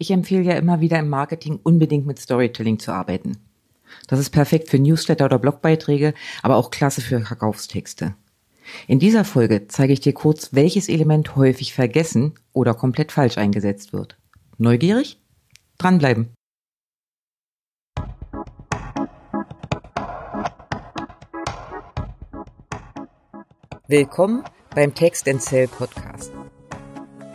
Ich empfehle ja immer wieder im Marketing unbedingt mit Storytelling zu arbeiten. Das ist perfekt für Newsletter oder Blogbeiträge, aber auch klasse für Verkaufstexte. In dieser Folge zeige ich dir kurz, welches Element häufig vergessen oder komplett falsch eingesetzt wird. Neugierig? Dranbleiben. Willkommen beim Text Sell Podcast.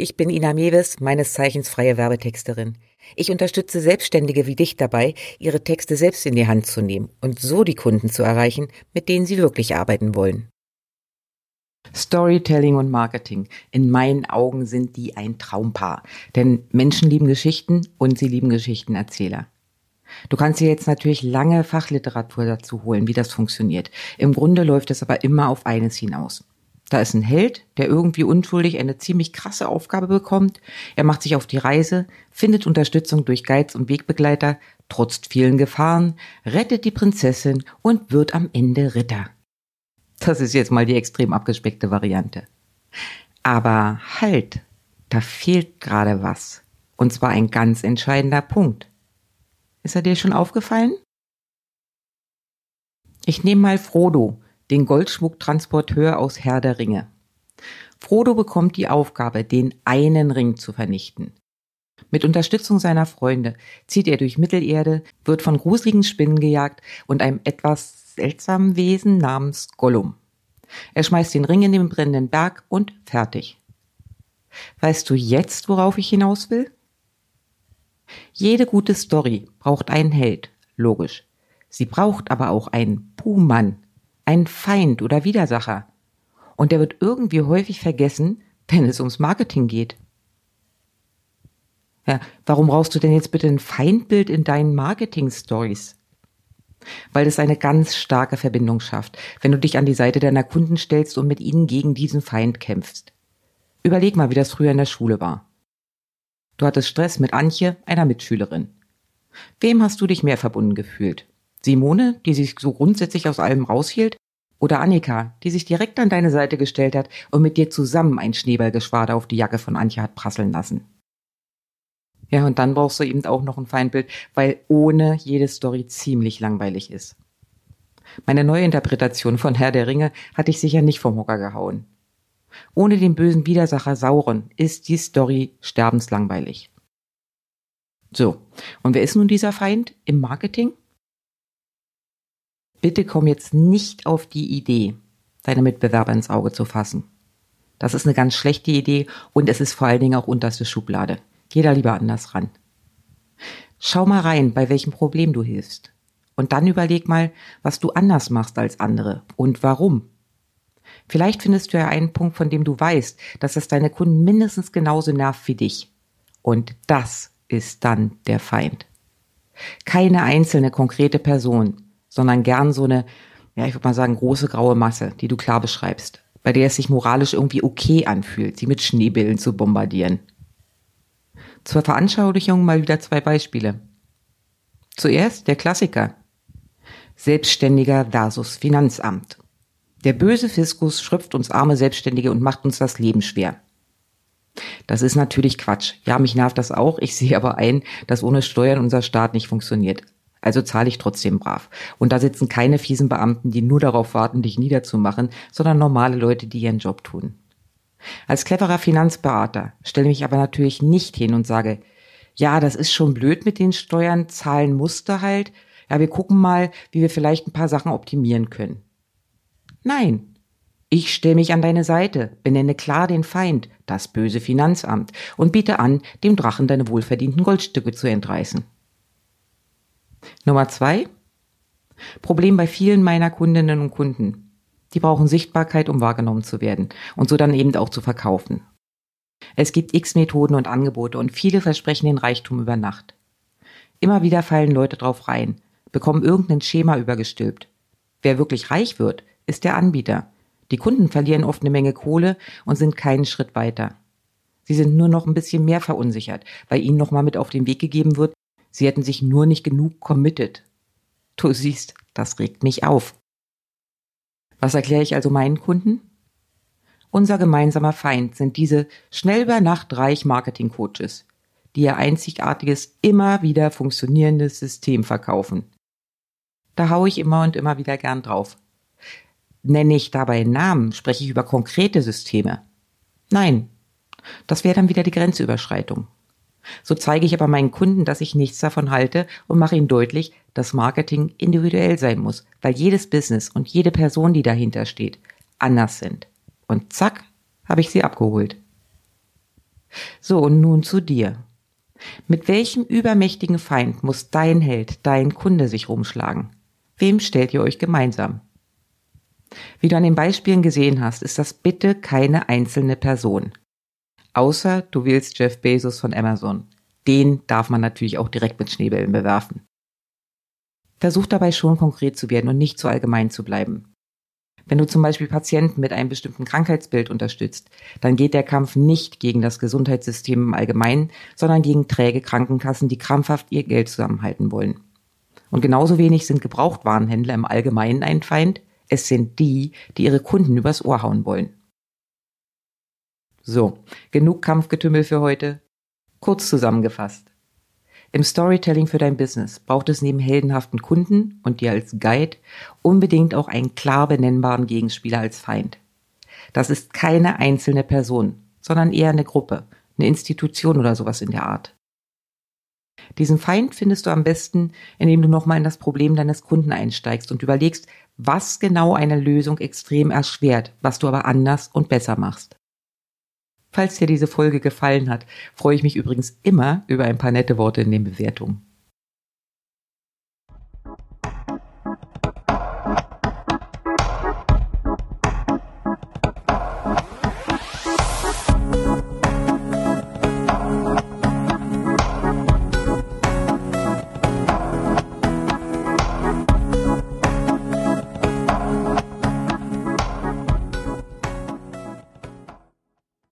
Ich bin Ina Mewes, meines Zeichens freie Werbetexterin. Ich unterstütze Selbstständige wie dich dabei, ihre Texte selbst in die Hand zu nehmen und so die Kunden zu erreichen, mit denen sie wirklich arbeiten wollen. Storytelling und Marketing. In meinen Augen sind die ein Traumpaar. Denn Menschen lieben Geschichten und sie lieben Geschichtenerzähler. Du kannst dir jetzt natürlich lange Fachliteratur dazu holen, wie das funktioniert. Im Grunde läuft es aber immer auf eines hinaus. Da ist ein Held, der irgendwie unschuldig eine ziemlich krasse Aufgabe bekommt. Er macht sich auf die Reise, findet Unterstützung durch Guides und Wegbegleiter, trotzt vielen Gefahren, rettet die Prinzessin und wird am Ende Ritter. Das ist jetzt mal die extrem abgespeckte Variante. Aber halt, da fehlt gerade was. Und zwar ein ganz entscheidender Punkt. Ist er dir schon aufgefallen? Ich nehme mal Frodo, den Goldschmucktransporteur aus Herr der Ringe. Frodo bekommt die Aufgabe, den einen Ring zu vernichten. Mit Unterstützung seiner Freunde zieht er durch Mittelerde, wird von gruseligen Spinnen gejagt und einem etwas seltsamen Wesen namens Gollum. Er schmeißt den Ring in den brennenden Berg und fertig. Weißt du jetzt, worauf ich hinaus will? Jede gute Story braucht einen Held, logisch. Sie braucht aber auch einen Buhmann, ein Feind oder Widersacher. Und der wird irgendwie häufig vergessen, wenn es ums Marketing geht. Ja, warum brauchst du denn jetzt bitte ein Feindbild in deinen Marketing-Stories? Weil es eine ganz starke Verbindung schafft, wenn du dich an die Seite deiner Kunden stellst und mit ihnen gegen diesen Feind kämpfst. Überleg mal, wie das früher in der Schule war. Du hattest Stress mit Antje, einer Mitschülerin. Wem hast du dich mehr verbunden gefühlt? Simone, die sich so grundsätzlich aus allem raushielt, oder Annika, die sich direkt an deine Seite gestellt hat und mit dir zusammen ein Schneeballgeschwader auf die Jacke von Antje hat prasseln lassen. Ja, und dann brauchst du eben auch noch ein Feindbild, weil ohne jede Story ziemlich langweilig ist. Meine neue Interpretation von Herr der Ringe hat dich sicher nicht vom Hocker gehauen. Ohne den bösen Widersacher Sauron ist die Story sterbenslangweilig. So, und wer ist nun dieser Feind im Marketing? Bitte komm jetzt nicht auf die Idee, deine Mitbewerber ins Auge zu fassen. Das ist eine ganz schlechte Idee und es ist vor allen Dingen auch unterste Schublade. Geh da lieber anders ran. Schau mal rein, bei welchem Problem du hilfst. Und dann überleg mal, was du anders machst als andere und warum. Vielleicht findest du ja einen Punkt, von dem du weißt, dass es deine Kunden mindestens genauso nervt wie dich. Und das ist dann der Feind. Keine einzelne konkrete Person, sondern gern so eine, ja, ich würde mal sagen, große graue Masse, die du klar beschreibst, bei der es sich moralisch irgendwie okay anfühlt, sie mit Schneebillen zu bombardieren. Zur Veranschaulichung mal wieder zwei Beispiele. Zuerst der Klassiker. Selbstständiger versus Finanzamt. Der böse Fiskus schröpft uns arme Selbstständige und macht uns das Leben schwer. Das ist natürlich Quatsch. Ja, mich nervt das auch. Ich sehe aber ein, dass ohne Steuern unser Staat nicht funktioniert. Also zahle ich trotzdem brav. Und da sitzen keine fiesen Beamten, die nur darauf warten, dich niederzumachen, sondern normale Leute, die ihren Job tun. Als cleverer Finanzberater stelle mich aber natürlich nicht hin und sage, ja, das ist schon blöd mit den Steuern, zahlen musste halt. Ja, wir gucken mal, wie wir vielleicht ein paar Sachen optimieren können. Nein. Ich stelle mich an deine Seite, benenne klar den Feind, das böse Finanzamt, und biete an, dem Drachen deine wohlverdienten Goldstücke zu entreißen. Nummer zwei. Problem bei vielen meiner Kundinnen und Kunden. Die brauchen Sichtbarkeit, um wahrgenommen zu werden und so dann eben auch zu verkaufen. Es gibt x Methoden und Angebote und viele versprechen den Reichtum über Nacht. Immer wieder fallen Leute drauf rein, bekommen irgendein Schema übergestülpt. Wer wirklich reich wird, ist der Anbieter. Die Kunden verlieren oft eine Menge Kohle und sind keinen Schritt weiter. Sie sind nur noch ein bisschen mehr verunsichert, weil ihnen nochmal mit auf den Weg gegeben wird, sie hätten sich nur nicht genug committed. Du siehst, das regt mich auf. Was erkläre ich also meinen Kunden? Unser gemeinsamer Feind sind diese schnell über Nacht reich Marketing Coaches, die ihr einzigartiges, immer wieder funktionierendes System verkaufen. Da haue ich immer und immer wieder gern drauf. Nenne ich dabei Namen, spreche ich über konkrete Systeme. Nein, das wäre dann wieder die Grenzüberschreitung. So zeige ich aber meinen Kunden, dass ich nichts davon halte und mache ihnen deutlich, dass Marketing individuell sein muss, weil jedes Business und jede Person, die dahinter steht, anders sind. Und zack, habe ich sie abgeholt. So, und nun zu dir. Mit welchem übermächtigen Feind muss dein Held, dein Kunde sich rumschlagen? Wem stellt ihr euch gemeinsam? Wie du an den Beispielen gesehen hast, ist das bitte keine einzelne Person. Außer du wählst Jeff Bezos von Amazon. Den darf man natürlich auch direkt mit Schneebällen bewerfen. Versuch dabei schon konkret zu werden und nicht zu allgemein zu bleiben. Wenn du zum Beispiel Patienten mit einem bestimmten Krankheitsbild unterstützt, dann geht der Kampf nicht gegen das Gesundheitssystem im Allgemeinen, sondern gegen träge Krankenkassen, die krampfhaft ihr Geld zusammenhalten wollen. Und genauso wenig sind Gebrauchtwarenhändler im Allgemeinen ein Feind, es sind die, die ihre Kunden übers Ohr hauen wollen. So, genug Kampfgetümmel für heute. Kurz zusammengefasst. Im Storytelling für dein Business braucht es neben heldenhaften Kunden und dir als Guide unbedingt auch einen klar benennbaren Gegenspieler als Feind. Das ist keine einzelne Person, sondern eher eine Gruppe, eine Institution oder sowas in der Art. Diesen Feind findest du am besten, indem du nochmal in das Problem deines Kunden einsteigst und überlegst, was genau eine Lösung extrem erschwert, was du aber anders und besser machst. Falls dir diese Folge gefallen hat, freue ich mich übrigens immer über ein paar nette Worte in den Bewertungen.